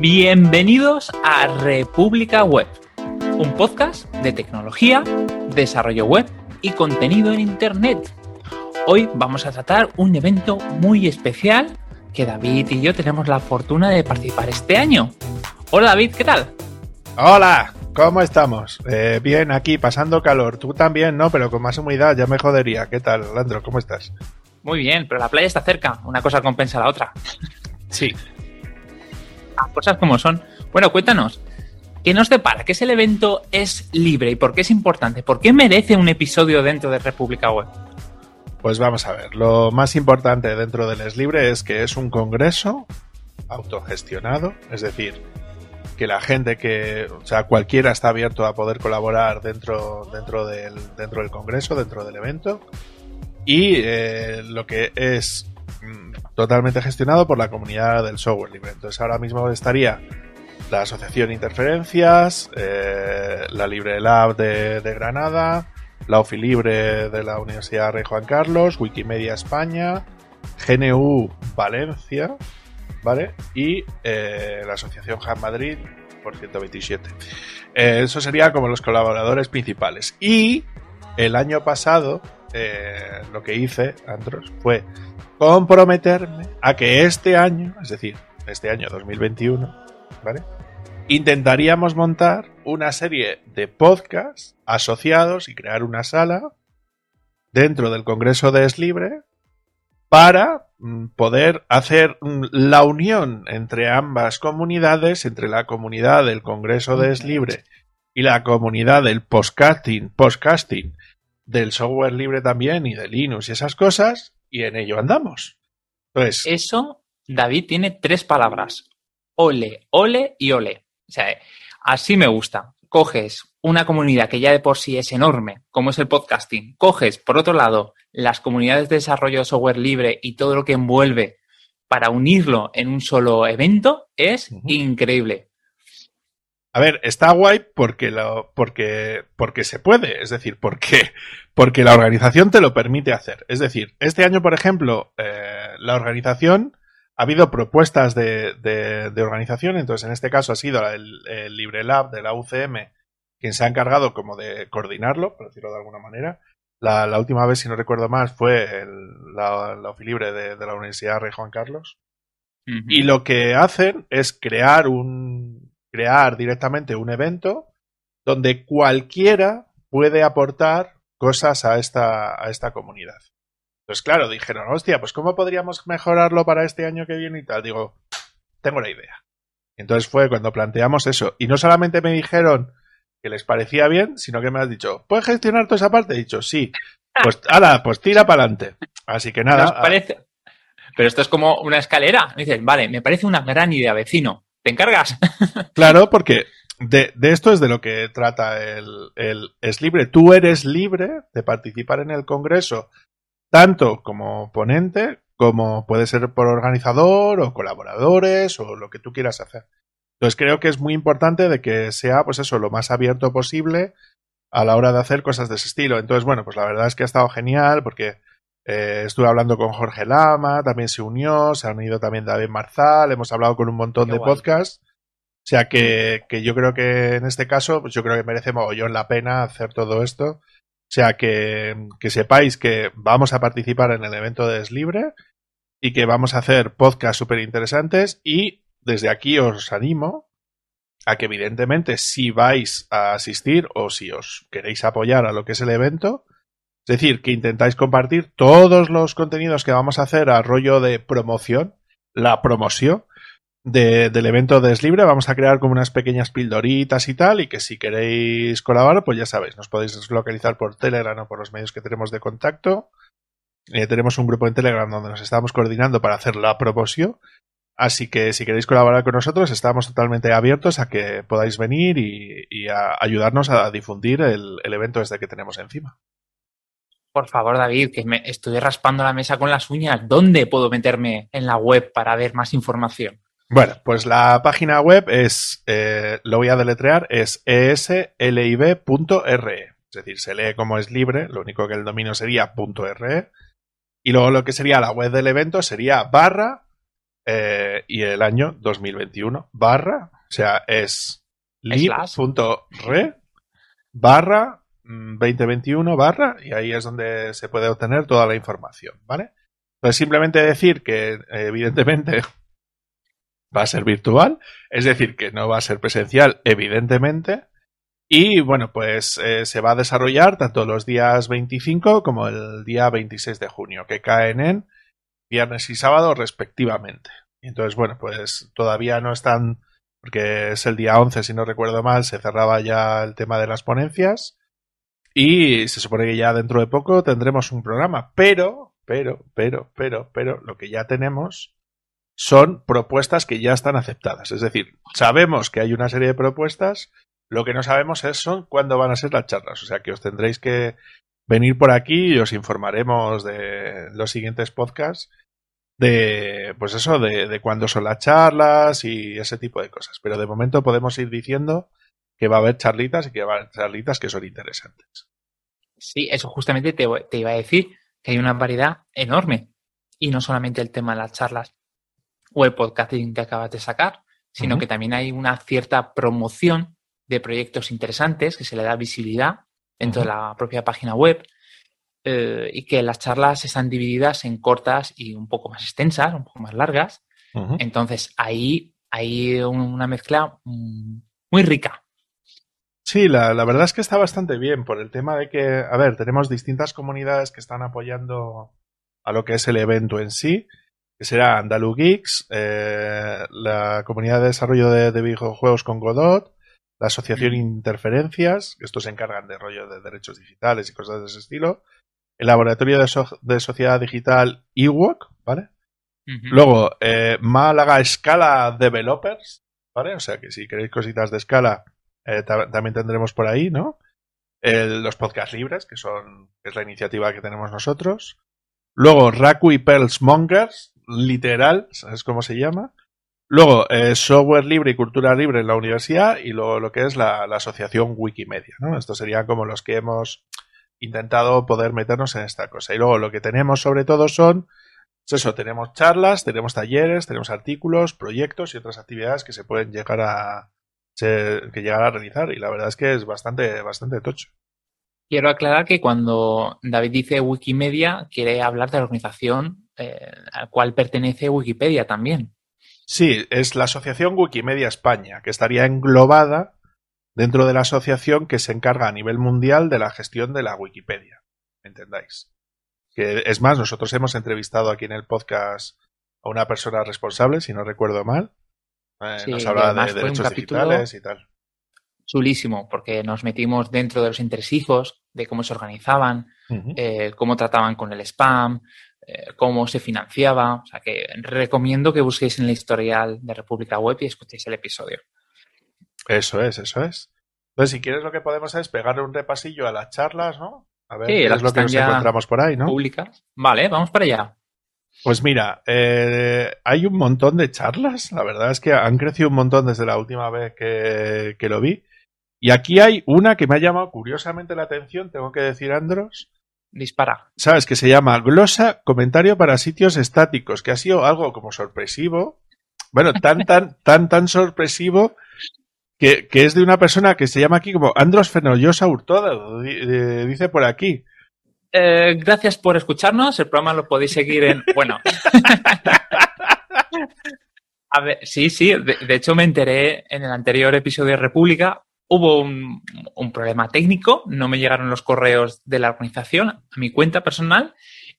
Bienvenidos a República Web, un podcast de tecnología, desarrollo web y contenido en Internet. Hoy vamos a tratar un evento muy especial que David y yo tenemos la fortuna de participar este año. Hola David, ¿qué tal? Hola, ¿cómo estamos? Eh, bien, aquí pasando calor. Tú también, ¿no? Pero con más humedad ya me jodería. ¿Qué tal, Landro? ¿Cómo estás? Muy bien, pero la playa está cerca. Una cosa compensa la otra. Sí. Las cosas como son. Bueno, cuéntanos. ¿Qué nos depara? ¿Qué es el evento es libre y por qué es importante? ¿Por qué merece un episodio dentro de República Web? Pues vamos a ver. Lo más importante dentro del Es Libre es que es un congreso autogestionado, es decir, que la gente que, o sea, cualquiera está abierto a poder colaborar dentro, dentro, del, dentro del congreso, dentro del evento, y eh, lo que es mm, totalmente gestionado por la comunidad del software libre. Entonces ahora mismo estaría la Asociación Interferencias, eh, la Libre Lab de, Granada, la OFI Libre de la Universidad Rey Juan Carlos, Wikimedia España, GNU Valencia, ¿vale? Y eh, la Asociación Hub Madrid por 127. Eh, eso sería como los colaboradores principales. Y el año pasado, eh, lo que hice, Andros, fue comprometerme a que este año, es decir, este año 2021, ¿vale? Intentaríamos montar una serie de podcasts asociados y crear una sala dentro del Congreso de Es Libre para mm, poder hacer mm, la unión entre ambas comunidades, entre la comunidad del Congreso de Es Libre y la comunidad del podcasting, podcasting del software libre también y de Linux y esas cosas, y en ello andamos. Pues, Eso, David, tiene tres palabras. Ole, ole y ole. O sea, así me gusta. Coges una comunidad que ya de por sí es enorme, como es el podcasting. Coges, por otro lado, las comunidades de desarrollo de software libre y todo lo que envuelve para unirlo en un solo evento es uh -huh. increíble. A ver, está guay porque, lo, porque, porque se puede, es decir, porque, porque la organización te lo permite hacer. Es decir, este año, por ejemplo, eh, la organización ha habido propuestas de, de, de, organización, entonces en este caso ha sido el, el Libre Lab de la UCM quien se ha encargado como de coordinarlo, por decirlo de alguna manera. La, la última vez, si no recuerdo más, fue el, la, la libre de, de, la Universidad Rey Juan Carlos. Uh -huh. Y lo que hacen es crear un crear directamente un evento donde cualquiera puede aportar cosas a esta, a esta comunidad. Entonces, claro, dijeron, hostia, pues ¿cómo podríamos mejorarlo para este año que viene y tal? Digo, tengo la idea. Entonces fue cuando planteamos eso. Y no solamente me dijeron que les parecía bien, sino que me has dicho, ¿puedes gestionar toda esa parte? He dicho, sí. Pues, ala, pues tira para adelante. Así que nada. Parece... Pero esto es como una escalera. Me dicen, vale, me parece una gran idea, vecino. ¿Te encargas? claro, porque de, de, esto es de lo que trata el, el, Es Libre. Tú eres libre de participar en el Congreso, tanto como ponente, como puede ser por organizador o colaboradores o lo que tú quieras hacer. Entonces creo que es muy importante de que sea, pues eso, lo más abierto posible a la hora de hacer cosas de ese estilo. Entonces, bueno, pues la verdad es que ha estado genial porque eh, estuve hablando con Jorge Lama, también se unió, se ha unido también David Marzal, hemos hablado con un montón Qué de guay. podcasts. O sea que, que, yo creo que en este caso, pues yo creo que merece mogollón la pena hacer todo esto. O sea que, que sepáis que vamos a participar en el evento de Es Libre y que vamos a hacer podcasts súper interesantes y desde aquí os animo a que evidentemente si vais a asistir o si os queréis apoyar a lo que es el evento, es decir, que intentáis compartir todos los contenidos que vamos a hacer a rollo de promoción, la promoción de, del evento de Libre. Vamos a crear como unas pequeñas pildoritas y tal, y que si queréis colaborar, pues ya sabéis, nos podéis localizar por Telegram o por los medios que tenemos de contacto. Eh, tenemos un grupo en Telegram donde nos estamos coordinando para hacer la promoción. Así que si queréis colaborar con nosotros, estamos totalmente abiertos a que podáis venir y, y a ayudarnos a difundir el, el evento este que tenemos encima. Por favor, David, que me estoy raspando la mesa con las uñas. ¿Dónde puedo meterme en la web para ver más información? Bueno, pues la página web es, eh, lo voy a deletrear, es eslib.re. Es decir, se lee como es libre, lo único que el dominio sería .re. Y luego lo que sería la web del evento sería barra eh, y el año 2021 barra, o sea, es lib.re barra 2021 mm, barra y ahí es donde se puede obtener toda la información, ¿vale? Entonces simplemente decir que evidentemente va a ser virtual, es decir, que no va a ser presencial, evidentemente, y bueno, pues eh, se va a desarrollar tanto los días 25 como el día 26 de junio, que caen en viernes y sábado respectivamente. Entonces, bueno, pues todavía no están, porque es el día 11, si no recuerdo mal, se cerraba ya el tema de las ponencias. Y se supone que ya dentro de poco tendremos un programa. Pero, pero, pero, pero, pero, lo que ya tenemos son propuestas que ya están aceptadas. Es decir, sabemos que hay una serie de propuestas lo que no sabemos es son cuándo van a ser las charlas. O sea que os tendréis que venir por aquí y os informaremos de los siguientes podcasts de pues eso, de, de cuándo son las charlas y ese tipo de cosas. Pero de momento podemos ir diciendo que va a haber charlitas y que va a haber charlitas que son interesantes. Sí, eso justamente te, te iba a decir que hay una variedad enorme. Y no solamente el tema de las charlas o el podcasting que acabas de sacar, sino que también hay una cierta promoción de proyectos interesantes, que se le da visibilidad dentro de la propia página web eh, y que las charlas están divididas en cortas y un poco más extensas, un poco más largas. Entonces ahí hay una mezcla muy rica. Sí, la, la, verdad es que está bastante bien por el tema de que, a ver, tenemos distintas comunidades que están apoyando a lo que es el evento en sí, que será Andalu Geeks, eh, la comunidad de desarrollo de, de videojuegos con Godot, la Asociación Interferencias, que estos se encargan de rollo de derechos digitales y cosas de ese estilo, el Laboratorio de, Sociedad Digital Ewok, ¿vale? Luego, eh, Málaga Scala Developers, ¿vale? O sea que si queréis cositas de escala, eh, también tendremos por ahí, ¿no? los podcasts libres, que son es la iniciativa que tenemos nosotros. Luego, Raku y Pearls Mongers, literal, ¿sabes cómo se llama? Luego, eh, software libre y cultura libre en la universidad y luego lo que es la, asociación Wikimedia. ¿no? Estos serían como los que hemos intentado poder meternos en esta cosa. Y luego lo que tenemos sobre todo son, pues eso, tenemos charlas, tenemos talleres, tenemos artículos, proyectos y otras actividades que se pueden llegar a, que llegar a realizar. Y la verdad es que es bastante, bastante tocho. Quiero aclarar que cuando David dice Wikimedia, quiere hablar de la organización eh, a la cual pertenece Wikipedia también. Sí, es la Asociación Wikimedia España, que estaría englobada dentro de la asociación que se encarga a nivel mundial de la gestión de la Wikipedia. ¿Entendáis? Que es más, nosotros hemos entrevistado aquí en el podcast a una persona responsable, si no recuerdo mal. Eh, nos hablaba de derechos digitales y tal. Chulísimo, porque nos metimos dentro de los entresijos, de cómo se organizaban, eh, cómo trataban con el spam, eh, cómo se financiaba. O sea que recomiendo que busquéis en el historial de República Web y escuchéis el episodio. Eso es, eso es. Entonces, si quieres, lo que podemos es pegarle un repasillo a las charlas, ¿no? A ver qué es lo que nos encontramos por ahí, ¿no? Públicas. Vale, vamos para allá. Pues mira, eh, hay un montón de charlas. La verdad es que han crecido un montón desde la última vez que, que, lo vi. Y aquí hay una que me ha llamado curiosamente la atención, tengo que decir, Andros, Dispara. ¿Sabes? Que se llama Glosa Comentario para Sitios Estáticos, que ha sido algo como sorpresivo. Bueno, tan, tan, tan, tan sorpresivo que, es de una persona que se llama aquí como Andros Fenollosa Hurtoda, eh, dice por aquí. Eh, gracias por escucharnos. El programa lo podéis seguir en. Bueno. A ver, sí, sí. de, hecho, me enteré en el anterior episodio de República hubo un, problema técnico, no me llegaron los correos de la organización a mi cuenta personal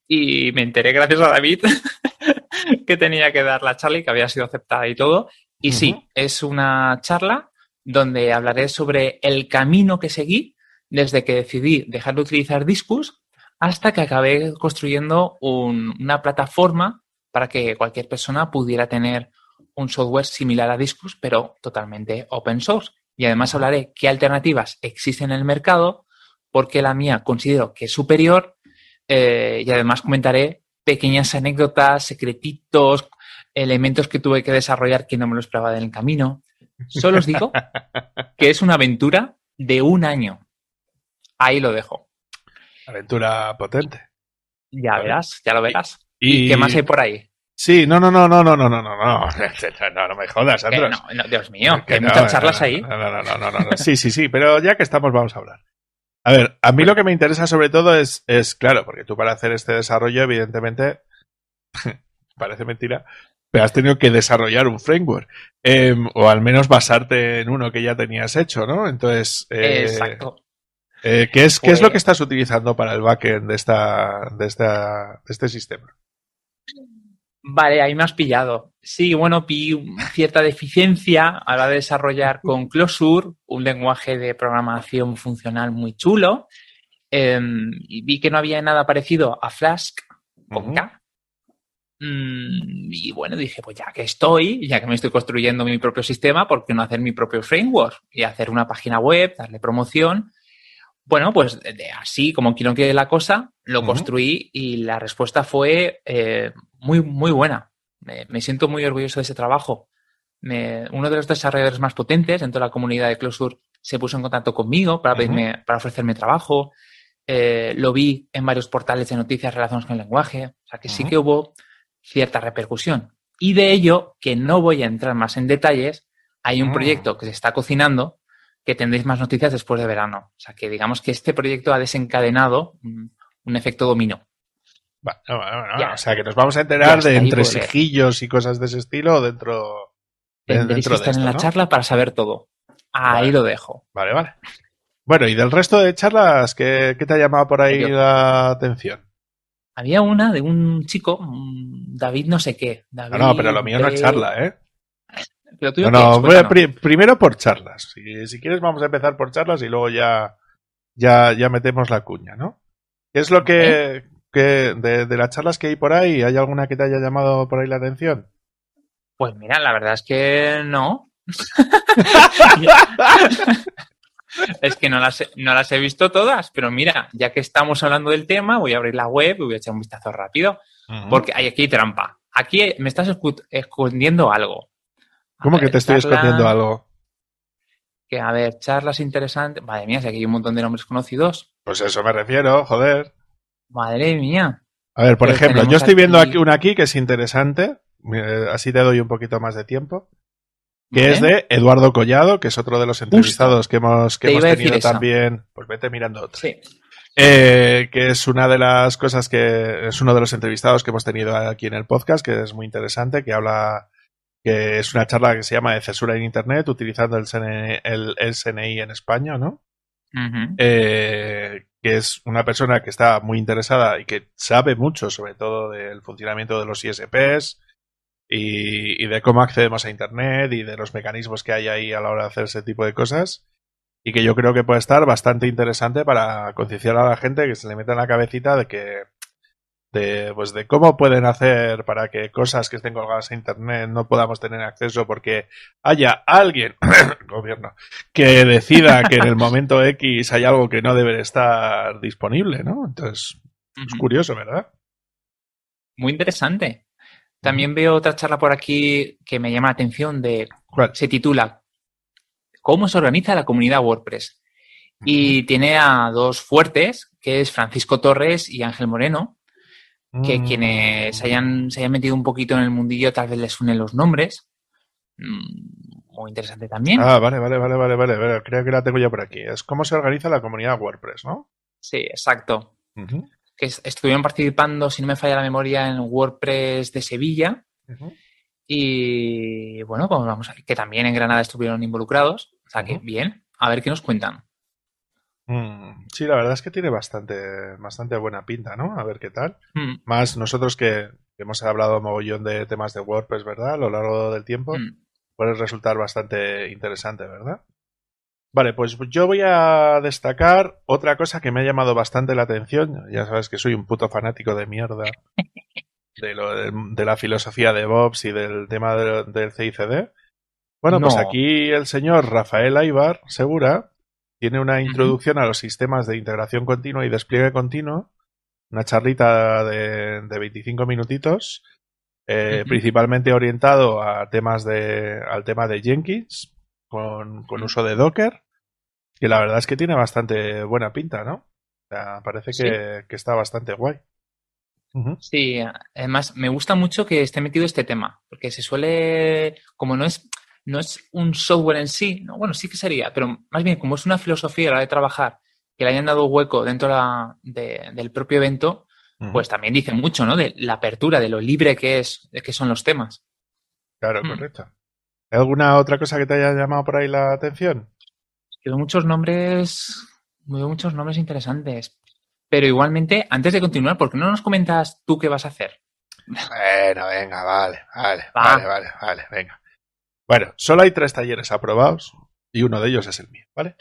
y me enteré gracias a David que tenía que dar la charla y que había sido aceptada y todo. Y sí, es una charla donde hablaré sobre el camino que seguí desde que decidí dejar de utilizar Discus hasta que acabé construyendo una plataforma para que cualquier persona pudiera tener un software similar a Discus, pero totalmente open source y además hablaré qué alternativas existen en el mercado, porque la mía considero que es superior eh, y además comentaré pequeñas anécdotas, secretitos, elementos que tuve que desarrollar que no me lo esperaba en el camino. Solo os digo que es una aventura de un año. Ahí lo dejo. Aventura potente. Ya verás, ya lo verás. ¿Y, qué más hay por ahí? Sí, no, no, no, no, no, no, no, no, no, no, no me jodas, Andros. No, no, Dios mío, que hay muchas charlas ahí. No, no, no, no, no, sí, sí, sí, pero ya que estamos vamos a hablar. A ver, a mí lo que me interesa sobre todo es, es claro, porque tú para hacer este desarrollo, evidentemente, parece mentira, pero has tenido que desarrollar un framework, eh, o al menos basarte en uno que ya tenías hecho, ¿no? Entonces, eh, Exacto. Eh, ¿qué, es, ¿Qué es lo Pues- que estás utilizando para el backend de, esta, de, esta, de este sistema? Vale, ahí me has pillado. Sí, bueno, vi cierta deficiencia a la de desarrollar con Closure, un lenguaje de programación funcional muy chulo. Eh, y vi que no había nada parecido a Flask con. K. Mm, y bueno, dije, pues ya que estoy, ya que me estoy construyendo mi propio sistema, ¿por qué no hacer mi propio framework? Y hacer una página web, darle promoción. Bueno, pues de- de así como quiero que la cosa, lo construí y la respuesta fue eh, muy, muy buena. Me, me siento muy orgulloso de ese trabajo. Me- uno de los desarrolladores más potentes dentro de la comunidad de Closure se puso en contacto conmigo para, para ofrecerme trabajo. Eh, lo vi en varios portales de noticias relacionados con el lenguaje. O sea que sí que hubo cierta repercusión. Y de ello, que no voy a entrar más en detalles, hay un Mm. proyecto que se está cocinando que tendréis más noticias después de verano. O sea que digamos que este proyecto ha desencadenado un, efecto dominó. Bueno, bueno, Ya. o sea, que nos vamos a enterar de entre puedo leer. sijillos y cosas de ese estilo dentro, de- que dentro de estar esto, en la ¿no? charla para saber todo. Ahí Vale. lo dejo. Vale, vale. Bueno, y del resto de charlas, ¿qué, qué te ha llamado por ahí Yo. la atención? Había una de un chico, mm, David no sé qué. David No, no, pero lo mío no es de- charla, ¿eh? Tuyo No, pri- primero por charlas. Si, si quieres vamos a empezar por charlas y luego ya, ya, ya metemos la cuña, ¿no? ¿Qué es lo que, que de, de las charlas que hay por ahí, hay alguna que te haya llamado por ahí la atención? Pues mira, la verdad es que no. es que no las, he, no las he visto todas, pero mira, ya que estamos hablando del tema, voy a abrir la web y voy a echar un vistazo rápido, porque hay aquí trampa. Aquí me estás escondiendo algo. ¿Cómo que te estoy escondiendo algo? Que, a ver, charlas interesantes. Madre mía, si aquí hay un montón de nombres conocidos. Pues eso me refiero, joder. Madre mía. A ver, por Pues ejemplo, yo estoy viendo aquí- una aquí que es interesante, eh, así te doy un poquito más de tiempo, que ¿Vale? es de Eduardo Collado, que es otro de los entrevistados que hemos, que Te hemos tenido también. Pues vete mirando otra. Sí. Eh, que es una de las cosas que es uno de los entrevistados que hemos tenido aquí en el podcast, que es muy interesante, que habla, que es una charla que se llama de censura en Internet, utilizando el, SNI, el, el SNI en España, ¿no? Eh, que es una persona que está muy interesada y que sabe mucho sobre todo del funcionamiento de los ISPs y, y de cómo accedemos a Internet y de los mecanismos que hay ahí a la hora de hacer ese tipo de cosas y que yo creo que puede estar bastante interesante para concienciar a la gente que se le meta en la cabecita de que de, pues de cómo pueden hacer para que cosas que estén colgadas a internet no podamos tener acceso porque haya alguien, gobierno, que decida que en el momento X hay algo que no debe estar disponible, ¿no? Entonces, es curioso, ¿verdad? Muy interesante. También veo otra charla por aquí que me llama la atención de ¿Cuál? se titula ¿Cómo se organiza la comunidad WordPress? Y tiene a dos fuertes, que es Francisco Torres y Ángel Moreno, que Mm. quienes hayan, se hayan metido un poquito en el mundillo tal vez les suenen los nombres. Mm, Muy interesante también. Ah, vale, vale, vale, vale, vale, vale. Creo que la tengo ya por aquí. Es cómo se organiza la comunidad WordPress, ¿no? Sí, exacto. Que es- estuvieron participando, si no me falla la memoria, en WordPress de Sevilla. Y bueno, pues vamos a que también en Granada estuvieron involucrados. O sea que bien, a ver qué nos cuentan. Mm, Sí, la verdad es que tiene bastante, bastante buena pinta, ¿no? A ver qué tal. Mm, Más nosotros que hemos hablado mogollón de temas de WordPress, ¿verdad? A lo largo del tiempo, mm. puede resultar bastante interesante, ¿verdad? Vale, pues yo voy a destacar otra cosa que me ha llamado bastante la atención. Ya sabes que soy un puto fanático de mierda de, lo, de, de la filosofía de Bobs y del tema de- del CICD. Bueno, pues aquí el señor Rafael Aibar Segura tiene una introducción a los sistemas de integración continua y despliegue continuo, una charlita de, de 25 minutitos, eh, principalmente orientado a temas de, al tema de Jenkins, con, con uso de Docker, que la verdad es que tiene bastante buena pinta, ¿no? O sea, parece que, que está bastante guay. Sí, además me gusta mucho que esté metido este tema, porque se suele, como no es, no es un software en sí, no, bueno, sí que sería, pero más bien como es una filosofía a la hora de trabajar, que le hayan dado hueco dentro del propio evento, pues también dice mucho, ¿no? De la apertura, de lo libre que es, de que son los temas. Claro, mm. correcto. ¿Hay alguna otra cosa que te haya llamado por ahí la atención? Quedó muchos nombres, muchos nombres interesantes. Pero igualmente, antes de continuar, ¿por qué no nos comentas tú qué vas a hacer? Bueno, venga, vale, vale, vale, vale, vale, venga. Bueno, solo hay tres talleres aprobados y uno de ellos es el mío, ¿vale?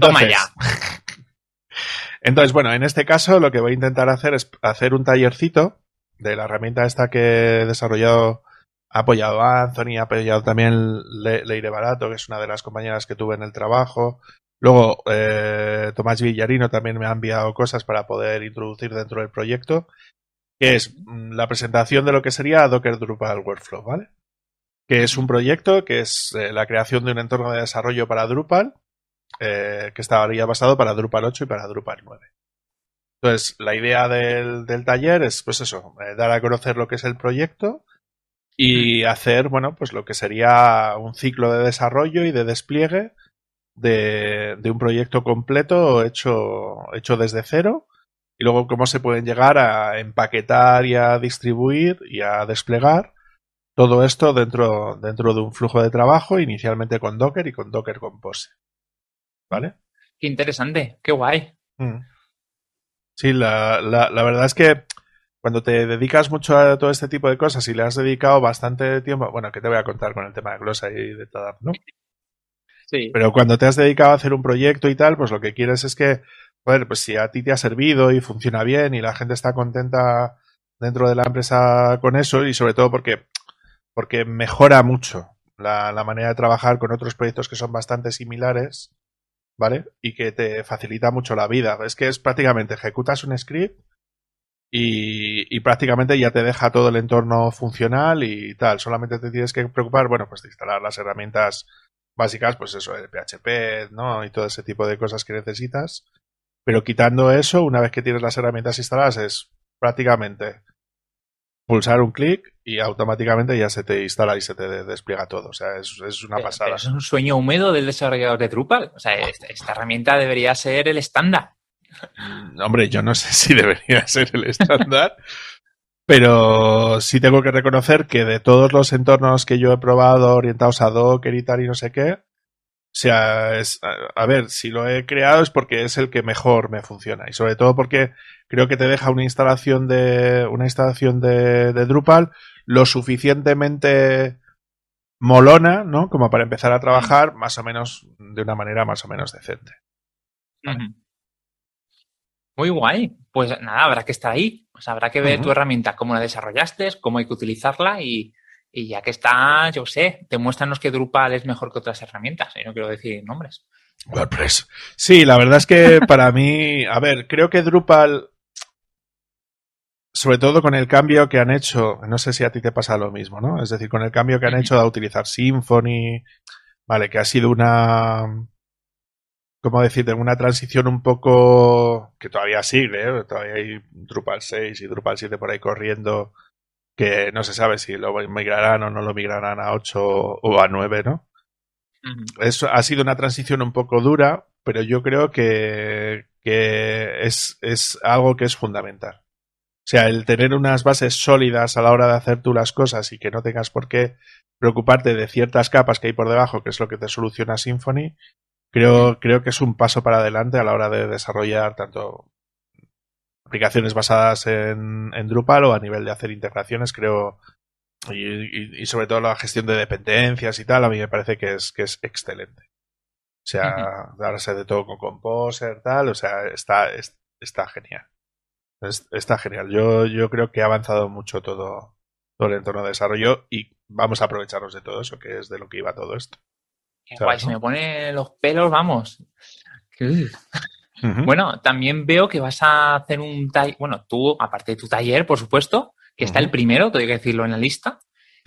Toma ya. Entonces, bueno, en este caso lo que voy a intentar hacer es hacer un tallercito de la herramienta esta que he desarrollado, ha apoyado a Anthony, ha apoyado también Leire Barato, que es una de las compañeras que tuve en el trabajo, Luego, eh, Tomás Villarino también me ha enviado cosas para poder introducir dentro del proyecto, que es mm, la presentación de lo que sería Docker Drupal Workflow, ¿vale? Que es un proyecto que es eh, la creación de un entorno de desarrollo para Drupal, eh, que estaría basado para Drupal 8 y para Drupal 9. Entonces, la idea del, del taller es, pues eso, dar a conocer lo que es el proyecto y hacer, bueno, pues lo que sería un ciclo de desarrollo y de despliegue de, un proyecto completo hecho, hecho desde cero y luego cómo se pueden llegar a empaquetar y a distribuir y a desplegar todo esto dentro, dentro de un flujo de trabajo, inicialmente con Docker y con Docker Compose. ¿Vale? Qué interesante, qué guay. Mm. Sí, la, la, la, verdad es que cuando te dedicas mucho a todo este tipo de cosas y le has dedicado bastante tiempo, bueno, que te voy a contar con el tema de Glosa y de todo, ¿no? Pero cuando te has dedicado a hacer un proyecto y tal, pues lo que quieres es que, bueno, pues si a ti te ha servido y funciona bien y la gente está contenta dentro de la empresa con eso y sobre todo porque, porque mejora mucho la, la manera de trabajar con otros proyectos que son bastante similares, ¿vale? Y que te facilita mucho la vida. Es que es prácticamente ejecutas un script y, y, prácticamente ya te deja todo el entorno funcional y tal. Solamente te tienes que preocupar, bueno, pues de instalar las herramientas básicas, pues eso, el PHP, ¿no? Y todo ese tipo de cosas que necesitas. Pero quitando eso, una vez que tienes las herramientas instaladas, es prácticamente pulsar un clic y automáticamente ya se te instala y se te despliega todo. O sea, es, una pasada. es un sueño húmedo del desarrollador de Drupal. O sea, esta, herramienta debería ser el estándar. Mm, hombre, yo no sé si debería ser el estándar, pero sí tengo que reconocer que de todos los entornos que yo he probado orientados a Docker y tal y no sé qué, o sea, es, a, ver, si lo he creado es porque es el que mejor me funciona. Y sobre todo porque creo que te deja una instalación de, una instalación de, Drupal lo suficientemente molona, ¿no? Como para empezar a trabajar más o menos de una manera más o menos decente. Muy guay. Pues nada, habrá que estar ahí. Pues habrá que ver tu herramienta, cómo la desarrollaste, cómo hay que utilizarla y, ya que está, yo sé, demuéstranos que Drupal es mejor que otras herramientas. Y no quiero decir nombres. WordPress. Sí, la verdad es que para mí, a ver, creo que Drupal, sobre todo con el cambio que han hecho, no sé si a ti te pasa lo mismo, ¿no? Es decir, con el cambio que han hecho de utilizar Symfony, vale, que ha sido una ¿cómo decirte? Una transición un poco que todavía sigue, ¿eh? todavía hay Drupal 6 y Drupal 7 por ahí corriendo que no se sabe si lo migrarán o no lo migrarán a 8 o a 9, ¿no? Eso ha sido una transición un poco dura, pero yo creo que, que es, es algo que es fundamental. O sea, el tener unas bases sólidas a la hora de hacer tú las cosas y que no tengas por qué preocuparte de ciertas capas que hay por debajo, que es lo que te soluciona Symfony, Creo, creo que es un paso para adelante a la hora de desarrollar tanto aplicaciones basadas en, en Drupal o a nivel de hacer integraciones, creo, y, sobre todo la gestión de dependencias y tal, a mí me parece que es, que es excelente. O sea, darse de todo con Composer, tal, o sea, está, está genial. está genial. Yo, yo creo que ha avanzado mucho todo, todo el entorno de desarrollo y vamos a aprovecharnos de todo eso, que es de lo que iba todo esto. Qué se me pone los pelos, vamos. Bueno, también veo que vas a hacer un taller, bueno, tú, aparte de tu taller, por supuesto, que está el primero, tengo que decirlo en la lista,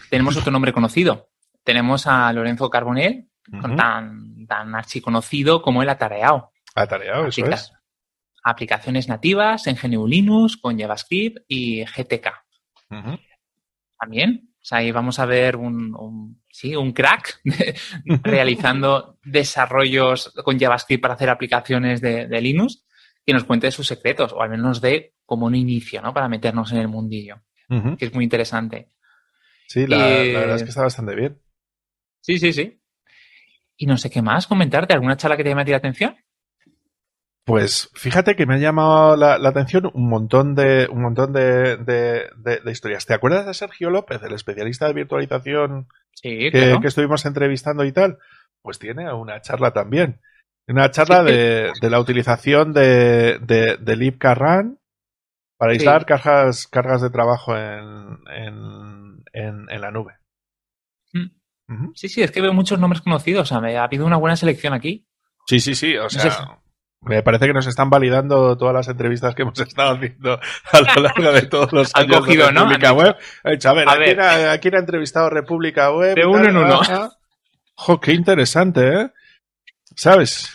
tenemos otro nombre conocido. Tenemos a Lorenzo Carbonell, tan, tan archiconocido como el Atareado. Atareado, eso es. aplicaciones nativas en GNU Linux con JavaScript y GTK. También, o sea, ahí vamos a ver un, sí, un crack realizando desarrollos con JavaScript para hacer aplicaciones de, Linux que nos cuente sus secretos, o al menos nos dé como un inicio, ¿no? Para meternos en el mundillo, que es muy interesante. Sí, la, verdad es que está bastante bien. Sí, sí, sí. Y no sé qué más comentarte, ¿alguna charla que te llame la atención? Pues fíjate que me ha llamado la, atención un montón de un montón de, de, historias. ¿Te acuerdas de Sergio López, el especialista de virtualización que, estuvimos entrevistando y tal? Pues tiene una charla también. Una charla de, la utilización de, de, libcarran para aislar cargas, cargas de trabajo en, en, en, la nube. Mm. Sí, sí, es que veo muchos nombres conocidos. O sea, ha habido una buena selección aquí. Sí, sí, sí. O sea, me parece que nos están validando todas las entrevistas que hemos estado haciendo a lo largo de todos los años cogido, de República Web. a ver, a, quién ha, entrevistado República Web? De uno en uno. Jo, qué interesante, ¿eh? ¿Sabes?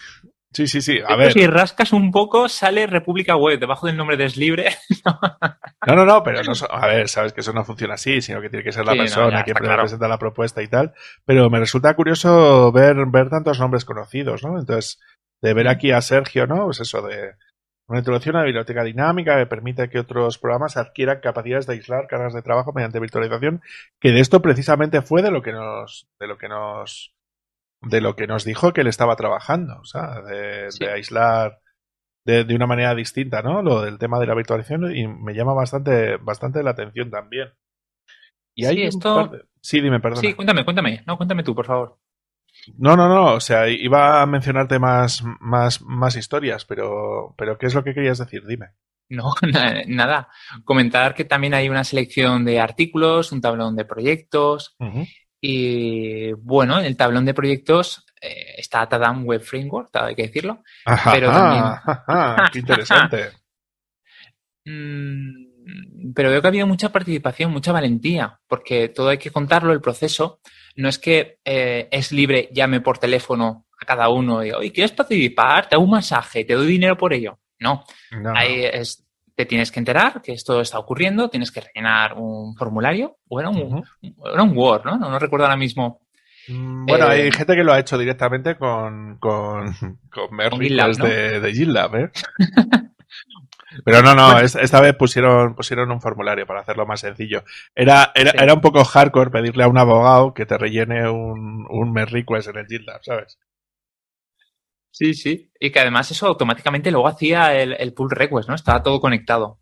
Sí, sí, sí. A ver. Si rascas un poco, sale República Web debajo del nombre de no, no, no, pero no, a ver, sabes que eso no funciona así, sino que tiene que ser la persona quien presenta la propuesta y tal. Pero me resulta curioso ver, ver tantos nombres conocidos, ¿no? Entonces, de ver aquí a Sergio, ¿no? Pues eso de una introducción a la biblioteca dinámica que permite que otros programas adquieran capacidades de aislar cargas de trabajo mediante virtualización, que de esto precisamente fue de lo que nos, de lo que nos, de lo que nos dijo que él estaba trabajando, o sea, de, aislar de, de, una manera distinta, ¿no? Lo del tema de la virtualización y me llama bastante, bastante la atención también. Y hay sí, esto... Sí, dime, perdón. Sí, cuéntame, cuéntame. No, cuéntame tú, por favor. No, no, no. O sea, iba a mencionarte más, más, más historias, pero, pero ¿qué es lo que querías decir? Dime. No, nada. Comentar que también hay una selección de artículos, un tablón de proyectos. Y bueno, el tablón de proyectos eh, está Tadam Web Framework, hay que decirlo. pero también. qué interesante. Mm, pero veo que ha habido mucha participación, mucha valentía, porque todo hay que contarlo, el proceso no es que eh, es libre, llame por teléfono a cada uno y, oye, ¿quieres participar? Te hago un masaje, te doy dinero por ello. No, Ahí es, te tienes que enterar que esto está ocurriendo, tienes que rellenar un formulario, o era un, Word, ¿no? ¿no? recuerdo ahora mismo. Mm, bueno, hay eh, gente que lo ha hecho directamente con, con, con de, de GitLab, ¿eh? Pero no, no, esta vez pusieron, pusieron un formulario para hacerlo más sencillo. Era, era, era un poco hardcore pedirle a un abogado que te rellene un, un request en el GitLab, ¿sabes? Sí, sí. Y que además eso automáticamente luego hacía el, pull request, ¿no? Estaba todo conectado.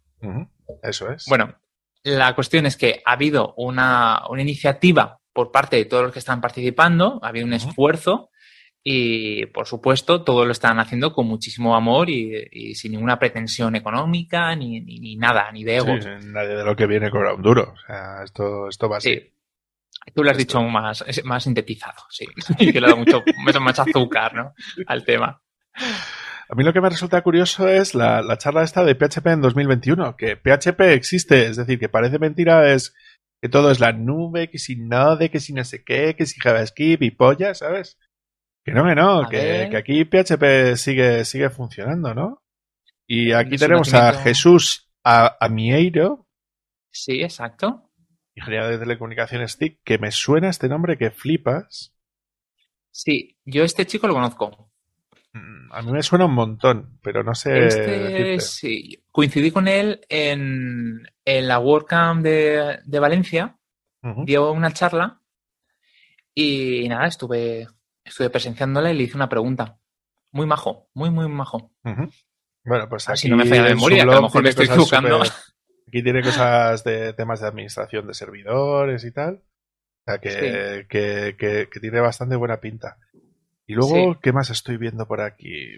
Eso es. Bueno, la cuestión es que ha habido una, una, iniciativa por parte de todos los que están participando, ha habido un esfuerzo y, por supuesto, todo lo están haciendo con muchísimo amor y, sin ninguna pretensión económica, ni, ni, nada, ni de ego. Sí, nadie de lo que viene cobra un duro. O sea, esto, esto va así. Sí. Tú lo has dicho más, más sintetizado, sí. Y que le da mucho más azúcar, ¿no? Al tema. A mí lo que me resulta curioso es la, la, charla esta de PHP en 2021, que PHP existe, es decir, que parece mentira, es que todo es la nube, que si Node, que si no sé qué, que si JavaScript y polla, ¿sabes? Que no, que no, que, aquí PHP sigue, sigue funcionando, ¿no? Y aquí tenemos a Jesús Amieiro. Sí, exacto. Ingeniero de telecomunicaciones TIC, que me suena este nombre que flipas. Sí, yo este chico lo conozco. Mm, a mí me suena un montón, pero no sé. Este, sí, coincidí con él en, la WordCamp de, de Valencia. Dio una charla y nada, estuve estuve presenciándola y le hice una pregunta. Muy majo, muy, muy majo. Bueno, pues aquí. Si no me falla la memoria, que a lo mejor me estoy equivocando. Aquí tiene cosas de temas de administración de servidores y tal. O sea, que, que, tiene bastante buena pinta. Y luego, ¿qué más estoy viendo por aquí?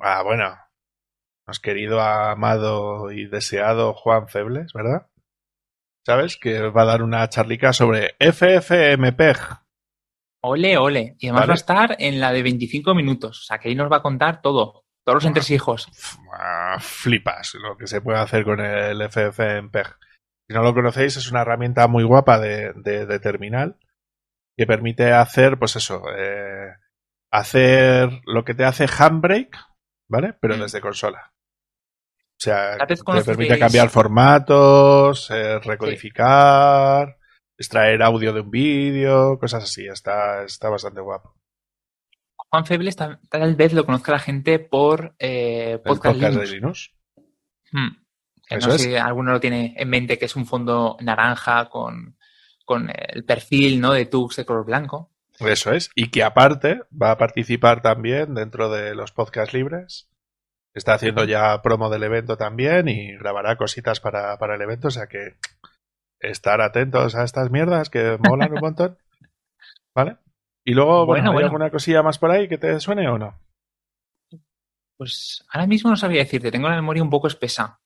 Ah, bueno. Nos querido, amado y deseado Juan Febles, ¿verdad? ¿Sabes? Que va a dar una charlica sobre FFmpeg. Ole, ole. Y además va a estar en la de 25 minutos. O sea, que ahí nos va a contar todo. Todos los entresijos. Flipas lo que se puede hacer con el FFmpeg. Si no lo conocéis, es una herramienta muy guapa de, de, terminal que permite hacer, pues eso, eh, hacer lo que te hace Handbrake, ¿vale? Pero Mm. desde consola. O sea, te permite cambiar formatos, eh, recodificar, extraer audio de un vídeo, cosas así. Está, está bastante guapo. Juan Febles tal, vez lo conozca la gente por eh, Podcast, podcast Linux. de Linux. Hmm. Eso no es. sé si alguno lo tiene en mente, que es un fondo naranja con, con el perfil ¿no? de Tux de color blanco. Eso es. Y que aparte va a participar también dentro de los podcasts libres. Está haciendo ya promo del evento también y grabará cositas para, para el evento. O sea que estar atentos a estas mierdas que molan un montón. ¿Vale? Y luego, bueno, Bueno, ¿hay bueno. alguna cosilla más por ahí que te suene o no? Pues ahora mismo no sabría decirte, tengo la memoria un poco espesa.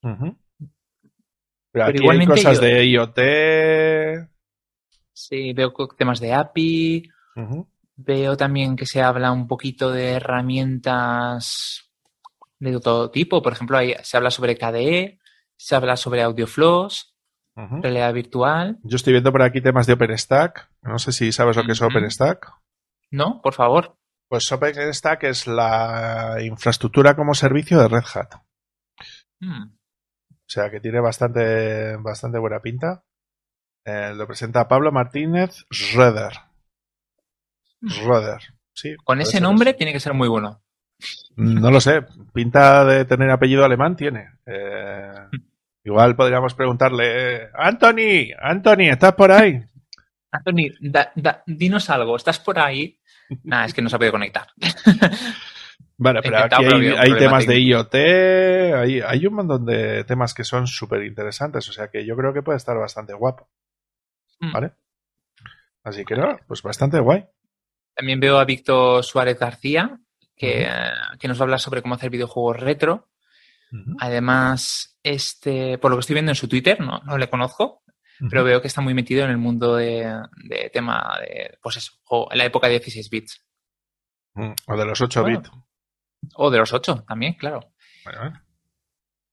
Pero, aquí hay igualmente cosas yo- de IoT. Sí, veo temas de API, veo también que se habla un poquito de herramientas de todo tipo. Por ejemplo, hay- se habla sobre KDE, se habla sobre AudioFlows, Realidad virtual. Yo estoy viendo por aquí temas de OpenStack. No sé si sabes lo que es. OpenStack. ¿No? Por favor. Pues OpenStack es la infraestructura como servicio de Red Hat. Hmm. O sea que tiene bastante, bastante buena pinta. Eh, lo presenta Pablo Martínez Schroeder. Schroeder. Sí, Con ese nombre tiene que ser muy bueno. No lo sé. Pinta de tener apellido alemán tiene. Eh, igual podríamos preguntarle, Anthony, Anthony, ¿estás por ahí? Anthony, da- da- dinos algo, ¿estás por ahí? Nada, es que no se ha podido conectar. Vale, pero aquí hay, temas de. IoT, hay, hay un montón de temas que son súper interesantes, o sea que yo creo que puede estar bastante guapo. Mm. ¿Vale? Así que no, pues bastante guay. También veo a Víctor Suárez García, que, eh, que nos va a hablar sobre cómo hacer videojuegos retro. Además, este, por lo que estoy viendo en su Twitter, no, no le conozco, pero veo que está muy metido en el mundo de, de tema de, pues eso, o en la época de 16 bits. Mm, O de los 8 Bueno. bits. O de los 8 también, claro. Bueno, ¿eh?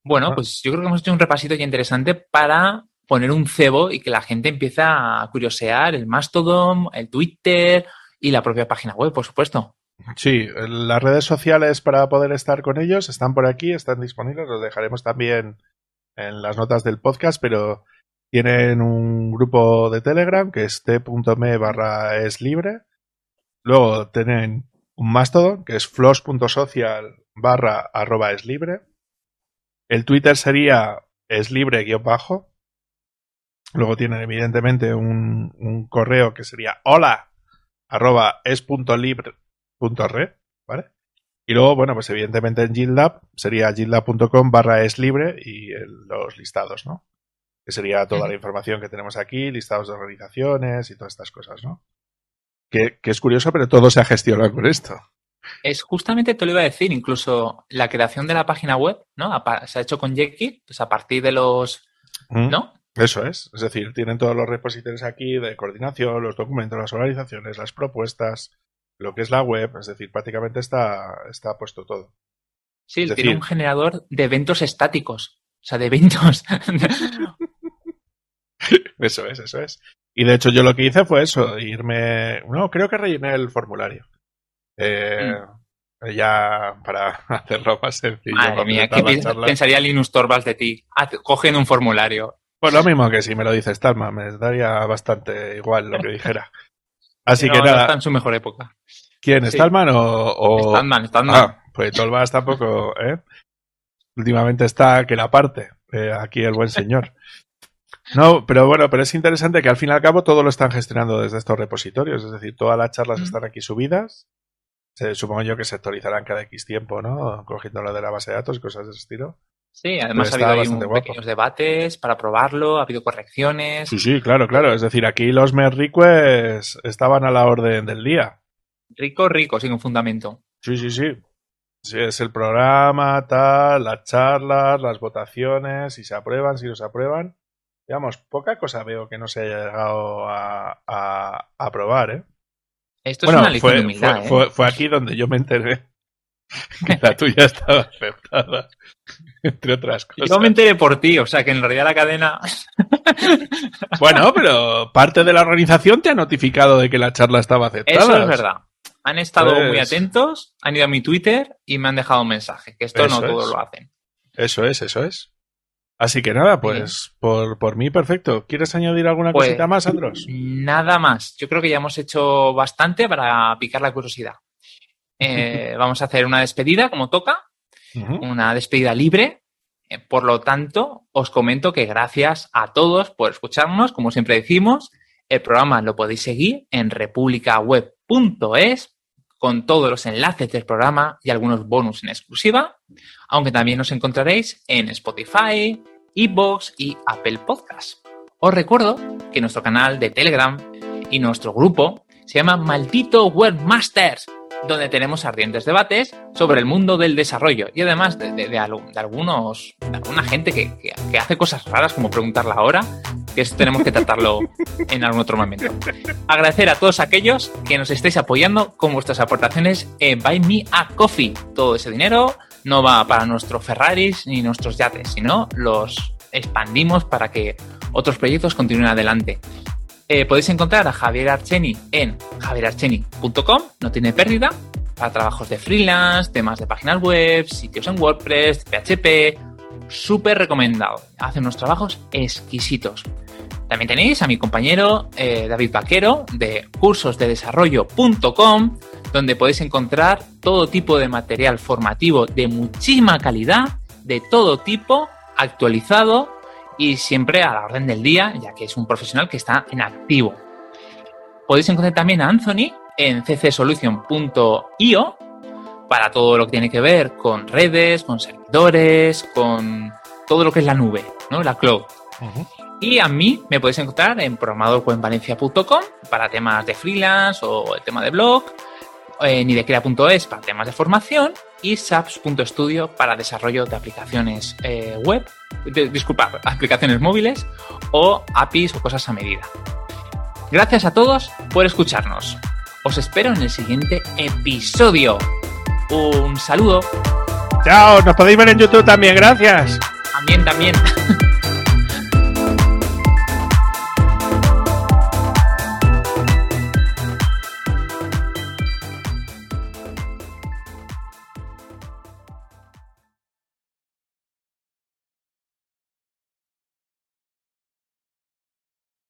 Bueno, Ah. pues yo creo que hemos hecho un repasito ya interesante para poner un cebo y que la gente empiece a curiosear el Mastodon, el Twitter y la propia página web, por supuesto. Sí, las redes sociales para poder estar con ellos están por aquí, están disponibles, los dejaremos también en las notas del podcast, pero tienen un grupo de Telegram que es t.me barra es libre. Luego tienen un Mastodon que es floss.social barra arroba es libre. El Twitter sería es libre guion bajo. Luego tienen evidentemente un, un correo que sería hola arroba ¿vale? Y luego, bueno, pues evidentemente en GitLab sería gitlab.com barra es libre y los listados, ¿no? Que sería toda la información que tenemos aquí, listados de organizaciones y todas estas cosas, ¿no? Que, que es curioso, pero todo se ha gestionado con esto. Es justamente, te lo iba a decir, incluso la creación de la página web, ¿no? Se ha hecho con Jekyll, pues a partir de los. ¿no? Eso es. Es decir, tienen todos los repositorios aquí de coordinación, los documentos, las organizaciones, las propuestas, lo que es la web. Es decir, prácticamente está, está puesto todo. Sí, Es tiene decir- un generador de eventos estáticos. O sea, de eventos. Eso es, eso es. Y de hecho yo lo que hice fue eso, irme... No, creo que rellené el formulario. Eh, Ya para hacerlo más sencillo. Madre mía, ¿qué pensaría Linus Torvalds de ti? Haz- Cogen un formulario. Pues lo mismo que si me lo dices Talma, me daría bastante igual lo que dijera. Así No, que no nada, está en su mejor época. ¿quién? sí. ¿Stallman o...? o- Standman, Standman. Ah, pues Tolbas tampoco, ¿eh? Últimamente está que la parte, eh, aquí el buen señor. No, pero bueno, pero es interesante que al fin y al cabo todo lo están gestionando desde estos repositorios, es decir, todas las charlas Mm. están aquí subidas. Se- supongo yo que se actualizarán cada X tiempo, ¿no? Cogiéndolo de la base de datos y cosas de ese estilo. Sí, además ha habido ahí un- pequeños debates para probarlo, ha habido correcciones. Sí, sí, claro, claro. Es decir, aquí los merriques estaban a la orden del día. Rico, rico, sin un fundamento. Sí, sí, sí. Sí, es el programa, tal, las charlas, las votaciones, si se aprueban, si no se aprueban. Digamos, poca cosa veo que no se haya llegado a, a- a aprobar, ¿eh? Esto es una lección fue, de humildad, fue, ¿eh? fue- fue aquí donde yo me enteré que la tuya estaba aceptada, entre otras cosas. Yo me enteré por ti, o sea que en realidad la cadena... Bueno, pero parte de la organización te ha notificado de que la charla estaba aceptada. Eso es verdad. Han estado Pues- muy atentos, han ido a mi Twitter y me han dejado un mensaje, que esto no todos es. lo hacen. Eso es, eso es. Así que nada, pues por, por mí perfecto. ¿Quieres añadir alguna Pues- cosita más, Andros? Nada más. Yo creo que ya hemos hecho bastante para picar la curiosidad. Eh, vamos a hacer una despedida, como toca, una despedida libre. Eh, Por lo tanto, os comento que gracias a todos por escucharnos. Como siempre decimos, el programa lo podéis seguir en republicaweb.es con todos los enlaces del programa y algunos bonus en exclusiva, aunque también nos encontraréis en Spotify, iVoox y Apple Podcasts. Os recuerdo que nuestro canal de Telegram y nuestro grupo se llama Maldito Webmasters, donde tenemos ardientes debates sobre el mundo del desarrollo y además de, de- de al- de algunos, de alguna gente que, que- que hace cosas raras como preguntar la hora, que eso tenemos que tratarlo en algún otro momento. Agradecer a todos aquellos que nos estéis apoyando con vuestras aportaciones en Buy Me a Coffee. Todo ese dinero no va para nuestros Ferraris ni nuestros yates, sino los expandimos para que otros proyectos continúen adelante. Eh, podéis encontrar a Javier Archeni en javierarcheni.com, no tiene pérdida, para trabajos de freelance, temas de páginas web, sitios en WordPress, PHP, súper recomendado. Hace unos trabajos exquisitos. También tenéis a mi compañero eh, David Vaquero de cursosdedesarrollo.com, donde podéis encontrar todo tipo de material formativo de muchísima calidad, de todo tipo, actualizado y siempre a la orden del día, ya que es un profesional que está en activo. Podéis encontrar también a Anthony en ccsolution.io para todo lo que tiene que ver con redes, con servidores, con todo lo que es la nube, ¿no? La cloud. Y a mí me podéis encontrar en programadorwebvalencia.com para temas de freelance o el tema de blog, en idecrea.es para temas de formación y saps.studio para desarrollo de aplicaciones eh, web, de- disculpa, aplicaciones móviles o APIs o cosas a medida. Gracias a todos por escucharnos. Os espero en el siguiente episodio. Un saludo. Chao, nos podéis ver en YouTube también, gracias. También, también.